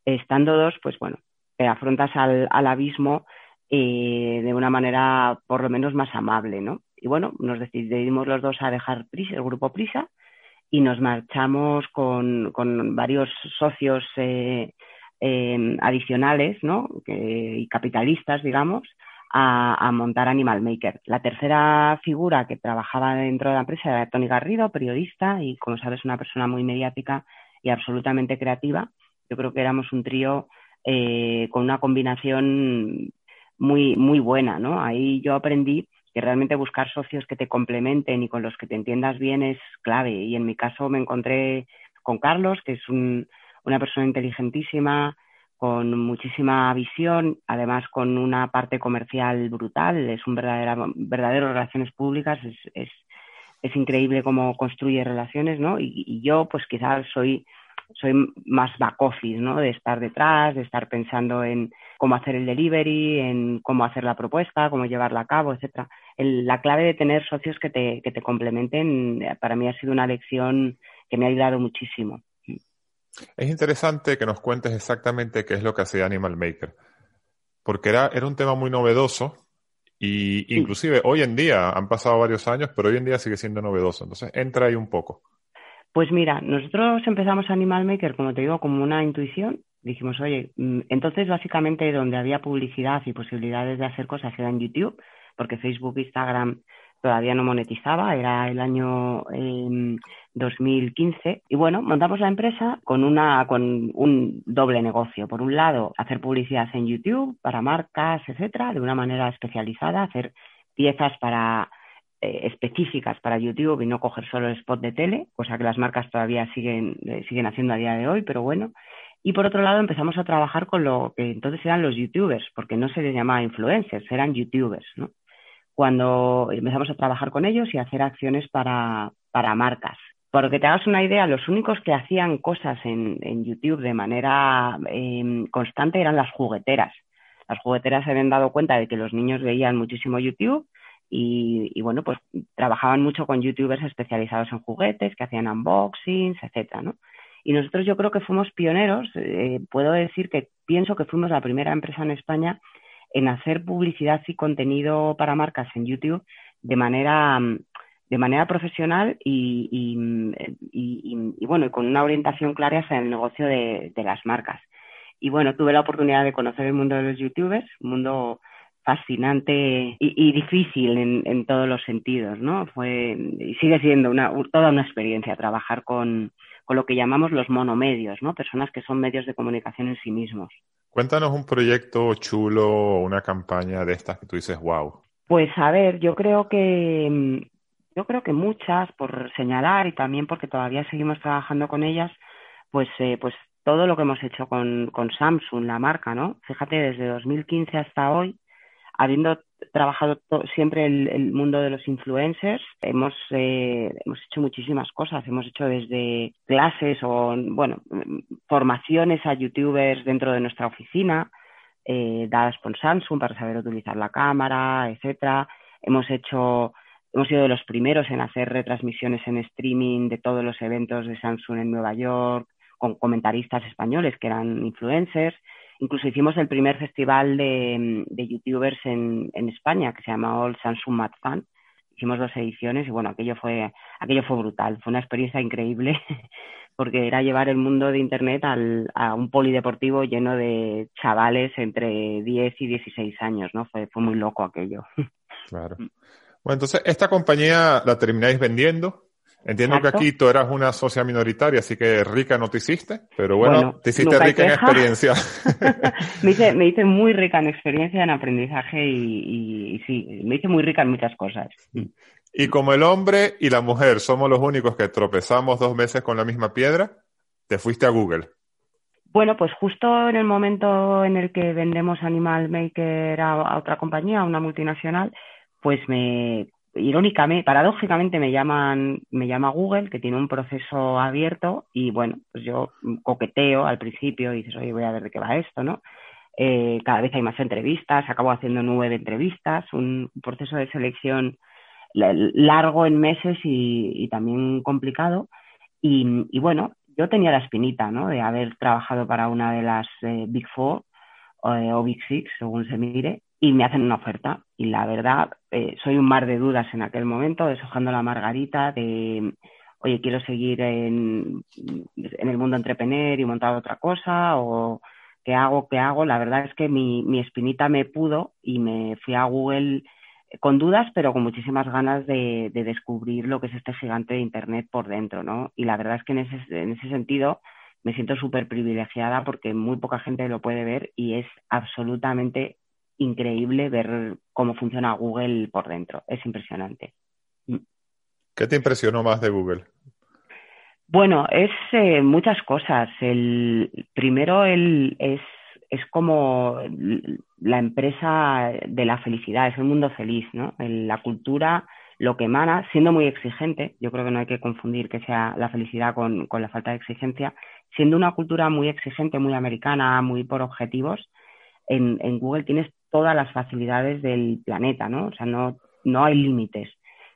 [SPEAKER 2] Estando dos, pues bueno, te afrontas al, al abismo eh, de una manera por lo menos más amable, ¿no? Y bueno, nos decidimos los dos a dejar Prisa, el grupo Prisa y nos marchamos con, con varios socios eh, eh, adicionales ¿no? y capitalistas, digamos, a, a, montar Animal Maker. La tercera figura que trabajaba dentro de la empresa era Tony Garrido, periodista y, como sabes, una persona muy mediática y absolutamente creativa. Yo creo que éramos un trío eh, con una combinación muy, muy buena. ¿no? Ahí yo aprendí que realmente buscar socios que te complementen y con los que te entiendas bien es clave. Y en mi caso me encontré con Carlos, que es un, una persona inteligentísima, con muchísima visión, además con una parte comercial brutal, es un verdadero, verdadero relaciones públicas, es, es, increíble cómo construye relaciones, ¿no? Y, y, yo, pues quizás soy, soy más back office, ¿no? De estar detrás, de estar pensando en cómo hacer el delivery, en cómo hacer la propuesta, cómo llevarla a cabo, etcétera. La clave de tener socios que te, que te complementen, para mí ha sido una lección que me ha ayudado muchísimo.
[SPEAKER 1] Es interesante que nos cuentes exactamente qué es lo que hacía Animal Maker, porque era, era un tema muy novedoso y inclusive hoy en día, han pasado varios años, pero hoy en día sigue siendo novedoso. Entonces, entra ahí un poco.
[SPEAKER 2] Pues mira, nosotros empezamos Animal Maker, como te digo, como una intuición Dijimos, oye, mm, entonces básicamente donde había publicidad y posibilidades de hacer cosas era en YouTube, porque Facebook, Instagram todavía no monetizaba, era el año 2015 em, y bueno, montamos la empresa con una con un doble negocio. Por un lado, hacer publicidad en YouTube para marcas, etcétera, de una manera especializada, hacer piezas para eh, específicas para YouTube y no coger solo el spot de tele, cosa que las marcas todavía siguen eh, siguen haciendo a día de hoy, pero bueno. Y por otro lado empezamos a trabajar con lo que entonces eran los youtubers, porque no se les llamaba influencers, eran youtubers, ¿no? cuando empezamos a trabajar con ellos y hacer acciones para, para marcas. Por que te hagas una idea, los únicos que hacían cosas en, en YouTube de manera em, constante eran las jugueteras. Las jugueteras se habían dado cuenta de que los niños veían muchísimo YouTube y, y, bueno, pues trabajaban mucho con youtubers especializados en juguetes, que hacían unboxings, etcétera, ¿no? Y nosotros yo creo que fuimos pioneros, eh, puedo decir que pienso que fuimos la primera empresa en España en hacer publicidad y contenido para marcas en YouTube de manera, de manera profesional y, y, bueno, y con una orientación clara hacia el negocio de, las marcas. Y bueno, tuve la oportunidad de conocer el mundo de los youtubers, un mundo fascinante y, difícil en, en, todos los sentidos, ¿no? Fue y sigue siendo una, toda una experiencia trabajar con, con lo que llamamos los monomedios, ¿no? Personas que son medios de comunicación en sí mismos.
[SPEAKER 1] Cuéntanos un proyecto chulo, una campaña de estas que tú dices, wow.
[SPEAKER 2] Pues a ver, yo creo que mm, yo creo que muchas, por señalar y también porque todavía seguimos trabajando con ellas, pues eh, pues todo lo que hemos hecho con, con Samsung, la marca, ¿no? Fíjate, desde 2015 hasta hoy, habiendo trabajado siempre el, el, mundo de los influencers, hemos, eh, hemos hecho muchísimas cosas. Hemos hecho desde clases o, bueno, formaciones a youtubers dentro de nuestra oficina, eh, dadas por Samsung para saber utilizar la cámara, etcétera. Hemos hecho, hemos sido de los primeros en hacer retransmisiones en streaming de todos los eventos de Samsung en Nueva York, con comentaristas españoles que eran influencers. Incluso hicimos el primer festival de, youtubers en, España que se llama All Samsung Mad Fan. Hicimos dos ediciones y bueno, aquello fue, aquello fue brutal. Fue una experiencia increíble [laughs] porque era llevar el mundo de Internet al, a un polideportivo lleno de chavales entre 10 y 16 años, ¿no? Fue, fue muy loco aquello. [laughs]
[SPEAKER 1] Claro. Bueno, entonces, ¿esta compañía la termináis vendiendo? Entiendo que aquí tú eras una socia minoritaria, así que rica no te hiciste, pero bueno, te hiciste rica en experiencia. [laughs]
[SPEAKER 2] me, hice, me hice muy rica en experiencia, en aprendizaje y, y, sí, me hice muy rica en muchas cosas.
[SPEAKER 1] Y como el hombre y la mujer somos los únicos que tropezamos dos meses con la misma piedra, te fuiste a Google.
[SPEAKER 2] Bueno, pues justo en el momento en el que vendemos Animal Maker a otra compañía, a una multinacional, pues me irónicamente, paradójicamente me llaman, me llama Google, que tiene un proceso abierto, y bueno, pues yo coqueteo al principio y dices, oye, voy a ver de qué va esto, ¿no? Eh, cada vez hay más entrevistas, acabo haciendo nueve entrevistas, un proceso de selección largo en meses y, también complicado. Y, bueno, yo tenía la espinita, ¿no? De haber trabajado para una de las eh, Big Four eh, o Big Six, según se mire, y me hacen una oferta. Y la verdad, eh, soy un mar de dudas en aquel momento, deshojando la margarita de, oye, quiero seguir en, en el mundo entrepreneur y montar otra cosa, o qué hago, qué hago. La verdad es que mi, mi espinita me pudo y me fui a Google con dudas, pero con muchísimas ganas de, de, descubrir lo que es este gigante de Internet por dentro, ¿no? Y la verdad es que en ese, en ese sentido me siento súper privilegiada porque muy poca gente lo puede ver y es absolutamente increíble ver cómo funciona Google por dentro. Es impresionante.
[SPEAKER 1] ¿Qué te impresionó más de Google?
[SPEAKER 2] Bueno, es eh, muchas cosas. El primero el, es, es como la empresa de la felicidad, es el mundo feliz, ¿no? la cultura, lo que emana, siendo muy exigente, yo creo que no hay que confundir que sea la felicidad con, con la falta de exigencia, siendo una cultura muy exigente, muy americana, muy por objetivos, en, en Google tienes todas las facilidades del planeta, ¿no? O sea, no, no hay límites.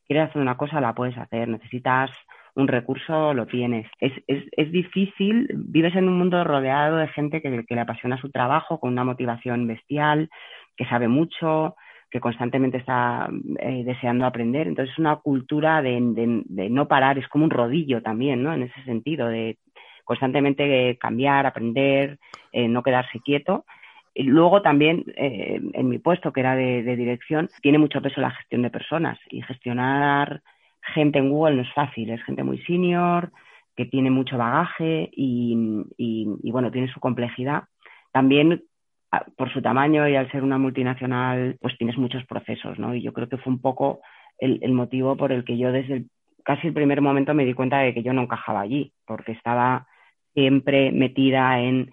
[SPEAKER 2] Quieres hacer una cosa, la puedes hacer. Necesitas un recurso, lo tienes. Es, es, es difícil, vives en un mundo rodeado de gente que, que, le apasiona su trabajo, con una motivación bestial, que sabe mucho, que constantemente está eh, deseando aprender. Entonces es una cultura de, de, de, no parar, es como un rodillo también, ¿no? En ese sentido, de constantemente cambiar, aprender, no quedarse quieto. Luego también en mi puesto, que era de, dirección, tiene mucho peso la gestión de personas y gestionar gente en Google no es fácil, es gente muy senior, que tiene mucho bagaje y, bueno, tiene su complejidad. También por su tamaño y al ser una multinacional, pues tienes muchos procesos, ¿no? Y yo creo que fue un poco el, motivo por el que yo desde casi el primer momento me di cuenta de que yo no encajaba allí, porque estaba siempre metida en,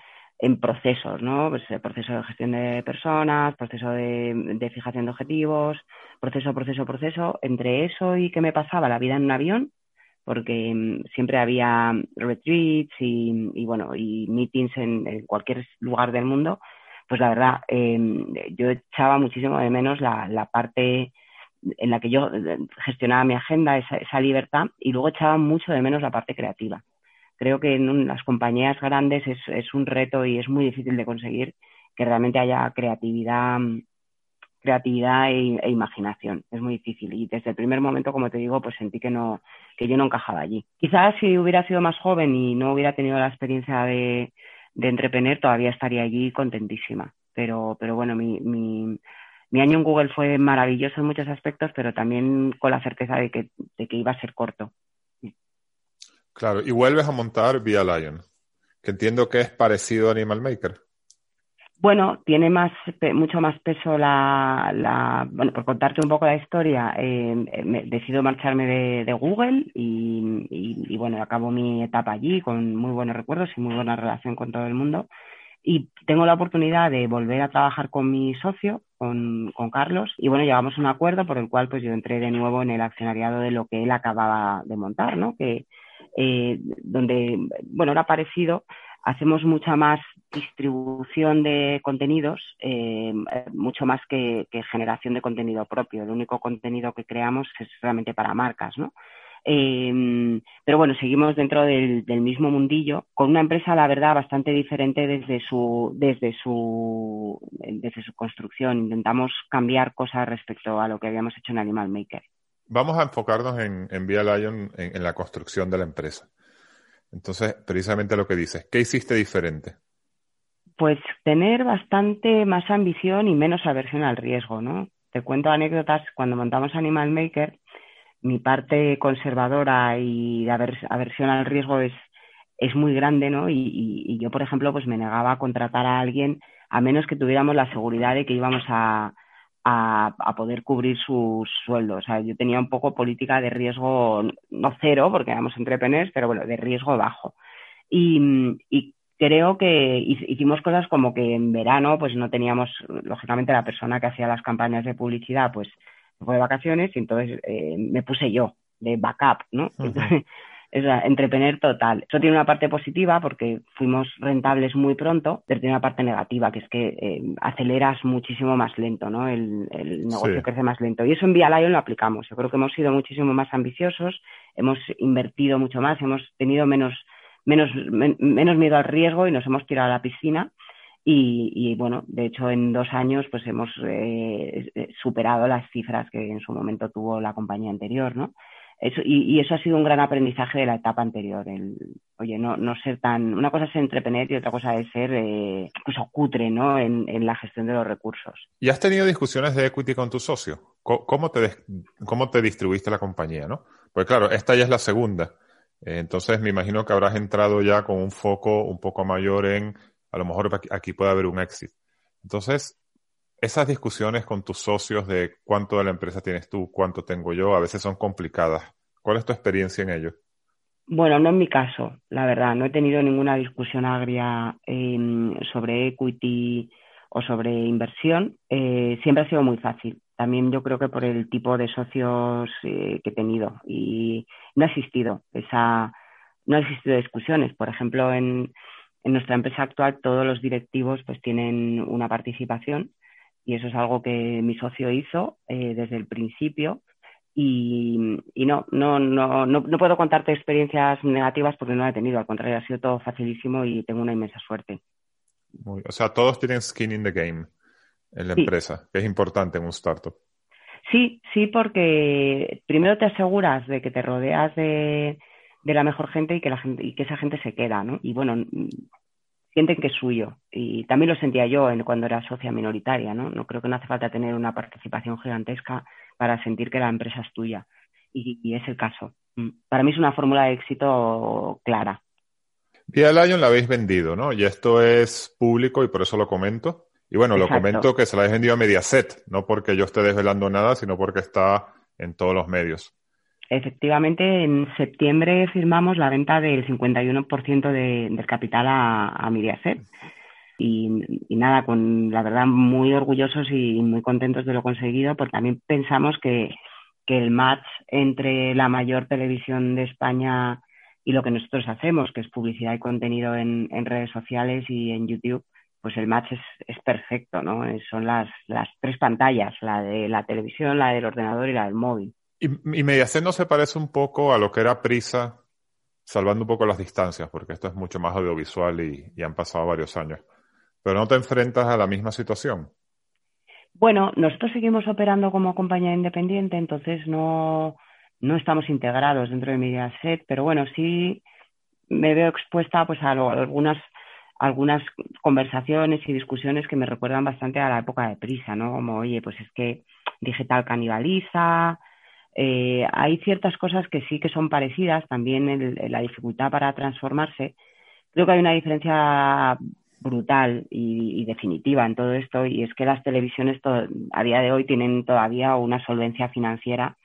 [SPEAKER 2] procesos, ¿no? Pues el proceso de gestión de personas, proceso de, fijación de objetivos, proceso, proceso, proceso. Entre eso y que me pasaba la vida en un avión, porque mm, siempre había retreats y, bueno, y meetings en, cualquier lugar del mundo, pues la verdad, em, yo echaba muchísimo de menos la, parte en la que yo eh, gestionaba mi agenda, esa, esa, libertad, y luego echaba mucho de menos la parte creativa. Creo que en las compañías grandes es, un reto y es muy difícil de conseguir que realmente haya creatividad mm, creatividad e, e, imaginación. Es muy difícil. Y desde el primer momento, como te digo, pues sentí que no, que yo no encajaba allí. Quizás si hubiera sido más joven y no hubiera tenido la experiencia de, de entretener, todavía estaría allí contentísima. Pero, pero bueno, mi, mi, mi año en Google fue maravilloso en muchos aspectos, pero también con la certeza de que, de que iba a ser corto.
[SPEAKER 1] Claro, y vuelves a montar Via Lion, que entiendo que es parecido a Animal Maker.
[SPEAKER 2] Bueno, tiene más, mucho más peso la, bueno, por contarte un poco la historia, eh, me, decido marcharme de, Google y, y, bueno, acabo mi etapa allí con muy buenos recuerdos y muy buena relación con todo el mundo. Y tengo la oportunidad de volver a trabajar con mi socio, con, con Carlos, y bueno, llegamos a un acuerdo por el cual pues yo entré de nuevo en el accionariado de lo que él acababa de montar, ¿no? Que, eh, donde, bueno, era parecido hacemos mucha más distribución de contenidos, eh, mucho más que, generación de contenido propio. El único contenido que creamos es realmente para marcas, ¿no? Eh, pero bueno, seguimos dentro del, mismo mundillo, con una empresa, la verdad, bastante diferente desde su, desde su, desde su construcción. Intentamos cambiar cosas respecto a lo que habíamos hecho en Animal Maker.
[SPEAKER 1] Vamos a enfocarnos en, en Via Lion, en la construcción de la empresa. Entonces, precisamente lo que dices, ¿qué hiciste diferente?
[SPEAKER 2] Pues tener bastante más ambición y menos aversión al riesgo, ¿no? Te cuento anécdotas, cuando montamos Animal Maker, mi parte conservadora y de aversión al riesgo es, es muy grande, ¿no? Y, yo, por ejemplo, pues me negaba a contratar a alguien a menos que tuviéramos la seguridad de que íbamos a, a, poder cubrir sus sueldos. O sea, yo tenía un poco política de riesgo, no cero, porque éramos entrepreneurs, pero bueno, de riesgo bajo. Y, creo que hicimos cosas como que en verano, pues no teníamos, lógicamente, la persona que hacía las campañas de publicidad, pues fue de vacaciones y entonces eh, me puse yo de backup, ¿no? Es entretener total. Eso tiene una parte positiva porque fuimos rentables muy pronto, pero tiene una parte negativa, que es que eh, aceleras muchísimo más lento, ¿no? El, negocio crece más lento. Y eso en Via Lion lo aplicamos. Yo creo que hemos sido muchísimo más ambiciosos, hemos invertido mucho más, hemos tenido menos, menos, menos miedo al riesgo y nos hemos tirado a la piscina. Y, bueno, de hecho en dos años pues hemos eh, superado las cifras que en su momento tuvo la compañía anterior, ¿no? Y, eso ha sido un gran aprendizaje de la etapa anterior. El, oye, no, no ser tan. Una cosa es entretener y otra cosa es ser eh, incluso cutre ¿no? En, la gestión de los recursos.
[SPEAKER 1] ¿Y has tenido discusiones de equity con tu socio? ¿Cómo te, cómo te distribuiste la compañía? ¿no? Pues claro, esta ya es la segunda. Entonces me imagino que habrás entrado ya con un foco un poco mayor en, a lo mejor aquí puede haber un exit. Entonces, esas discusiones con tus socios de cuánto de la empresa tienes tú, cuánto tengo yo, a veces son complicadas. ¿Cuál es tu experiencia en ello?
[SPEAKER 2] Bueno, no en mi caso, la verdad. No he tenido ninguna discusión agria em, sobre equity o sobre inversión. Eh, siempre ha sido muy fácil. También yo creo que por el tipo de socios eh, que he tenido. Y no ha existido esa, no ha existido discusiones. Por ejemplo, en, en nuestra empresa actual todos los directivos pues tienen una participación y eso es algo que mi socio hizo eh, desde el principio y, no, no, no, no, puedo contarte experiencias negativas porque no la he tenido, al contrario, ha sido todo facilísimo y tengo una inmensa suerte.
[SPEAKER 1] o sea, todos tienen skin in the game en la empresa, que es importante en un startup.
[SPEAKER 2] Sí, sí, porque primero te aseguras de que te rodeas de, de la mejor gente y que la gente y que esa gente se queda, ¿no? Y bueno, sienten que es suyo. Y también lo sentía yo cuando era socia minoritaria, ¿no? No creo que no hace falta tener una participación gigantesca para sentir que la empresa es tuya. Y, es el caso. Mm. Para mí es una fórmula de éxito clara.
[SPEAKER 1] Día Lion la habéis vendido, ¿no? Y esto es público y por eso lo comento. Y bueno, lo comento que se la habéis vendido a Mediaset, no porque yo esté desvelando nada, sino porque está en todos los medios.
[SPEAKER 2] Efectivamente, en septiembre firmamos la venta del 51% de, del capital a, a Mediaset. Y, nada, con la verdad muy orgullosos y muy contentos de lo conseguido, porque también pensamos que, el match entre la mayor televisión de España y lo que nosotros hacemos, que es publicidad y contenido en, redes sociales y en YouTube, pues el match es, es perfecto, ¿no? Son las, las tres pantallas, la de la televisión, la del ordenador y la del móvil.
[SPEAKER 1] Y, Mediaset no se parece un poco a lo que era Prisa, salvando un poco las distancias, porque esto es mucho más audiovisual y, han pasado varios años. Pero no te enfrentas a la misma situación.
[SPEAKER 2] Bueno, nosotros seguimos operando como compañía independiente, entonces no, no estamos integrados dentro de Mediaset, pero bueno, sí me veo expuesta pues a, algunas algunas conversaciones y discusiones que me recuerdan bastante a la época de prisa, ¿no? Como, oye, pues es que digital canibaliza, eh, hay ciertas cosas que sí que son parecidas, también en, la dificultad para transformarse. Creo que hay una diferencia brutal y, definitiva en todo esto y es que las televisiones a día de hoy tienen todavía una solvencia financiera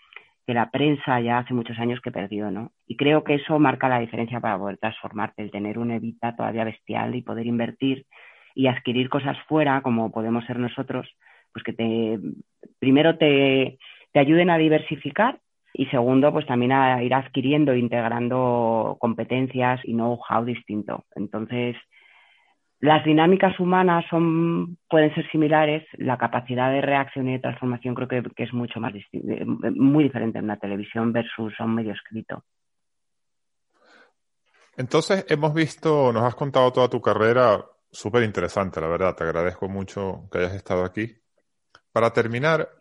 [SPEAKER 2] que la prensa ya hace muchos años que perdió, ¿no? Y creo que eso marca la diferencia para poder transformarte, el tener un evita todavía bestial y poder invertir y adquirir cosas fuera, como podemos ser nosotros, pues que te primero te te ayuden a diversificar y segundo, pues también a ir adquiriendo e integrando competencias y know-how distinto. Entonces, las dinámicas humanas son, pueden ser similares, la capacidad de reacción y de transformación creo que, es mucho más muy diferente en una televisión versus un medio escrito.
[SPEAKER 1] Entonces, hemos visto, nos has contado toda tu carrera, súper interesante, la verdad, te agradezco mucho que hayas estado aquí. Para terminar,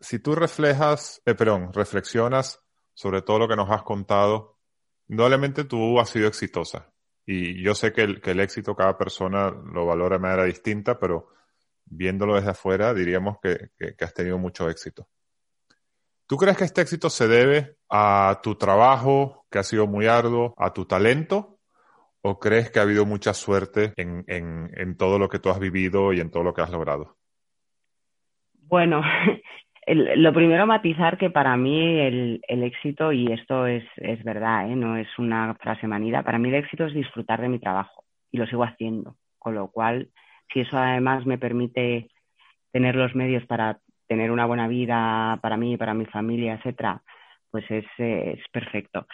[SPEAKER 1] si tú reflejas, eh, perdón, reflexionas sobre todo lo que nos has contado, indudablemente tú has sido exitosa. Y yo sé que el, éxito cada persona lo valora de manera distinta, pero viéndolo desde afuera diríamos que, has tenido mucho éxito. ¿Tú crees que este éxito se debe a tu trabajo, que ha sido muy arduo, a tu talento? ¿O crees que ha habido mucha suerte en todo lo que tú has vivido y en todo lo que has logrado?
[SPEAKER 2] Bueno, [laughs] lo primero matizar que para mí el, éxito, y esto es, es verdad, ¿eh? no es una frase manida, para mí el éxito es disfrutar de mi trabajo y lo sigo haciendo. Con lo cual, si eso además me permite tener los medios para tener una buena vida para mí, para mi familia, etcétera, pues es, es perfecto.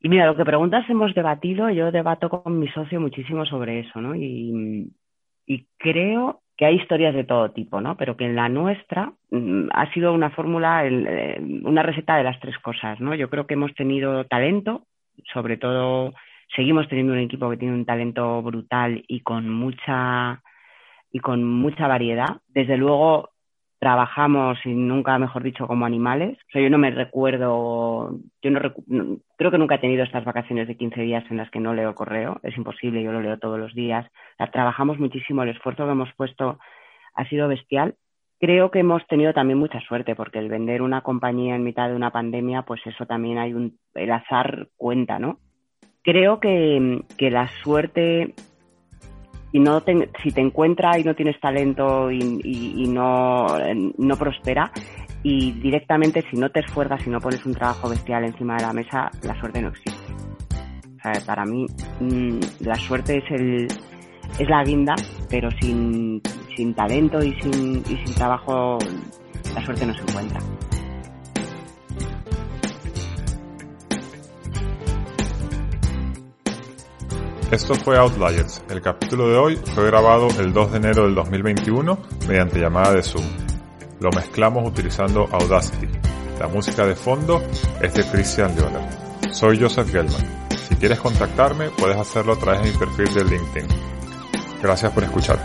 [SPEAKER 2] Y mira, lo que preguntas hemos debatido, yo debato con mi socio muchísimo sobre eso, ¿no? Y, y creo que hay historias de todo tipo, ¿no? Pero que en la nuestra mm, ha sido una fórmula, eh, una receta de las tres cosas, ¿no? Yo creo que hemos tenido talento, sobre todo seguimos teniendo un equipo que tiene un talento brutal y con mucha y con mucha variedad. Desde luego trabajamos y nunca, mejor dicho, como animales. O sea, yo no me recuerdo, yo no, creo que nunca he tenido estas vacaciones de 15 días en las que no leo correo. Es imposible, yo lo leo todos los días. trabajamos muchísimo, el esfuerzo que hemos puesto ha sido bestial. Creo que hemos tenido también mucha suerte porque el vender una compañía en mitad de una pandemia, pues eso también hay un, el azar cuenta, ¿no? Creo que, que la suerte y no si te encuentra y no tienes talento y, no, no prospera y directamente si no te esfuerzas y no pones un trabajo bestial encima de la mesa, la suerte no existe. para mí mm, la suerte es el es la guinda, pero sin, sin talento y sin, y sin trabajo la suerte no se encuentra.
[SPEAKER 1] Esto fue Outliers. El capítulo de hoy fue grabado el 2 de enero del 2021 mediante llamada de Zoom. Lo mezclamos utilizando Audacity. La música de fondo es de Christian Leonard. Soy Joseph Gelman. Si quieres contactarme, puedes hacerlo a través de mi perfil de LinkedIn. Gracias por escuchar.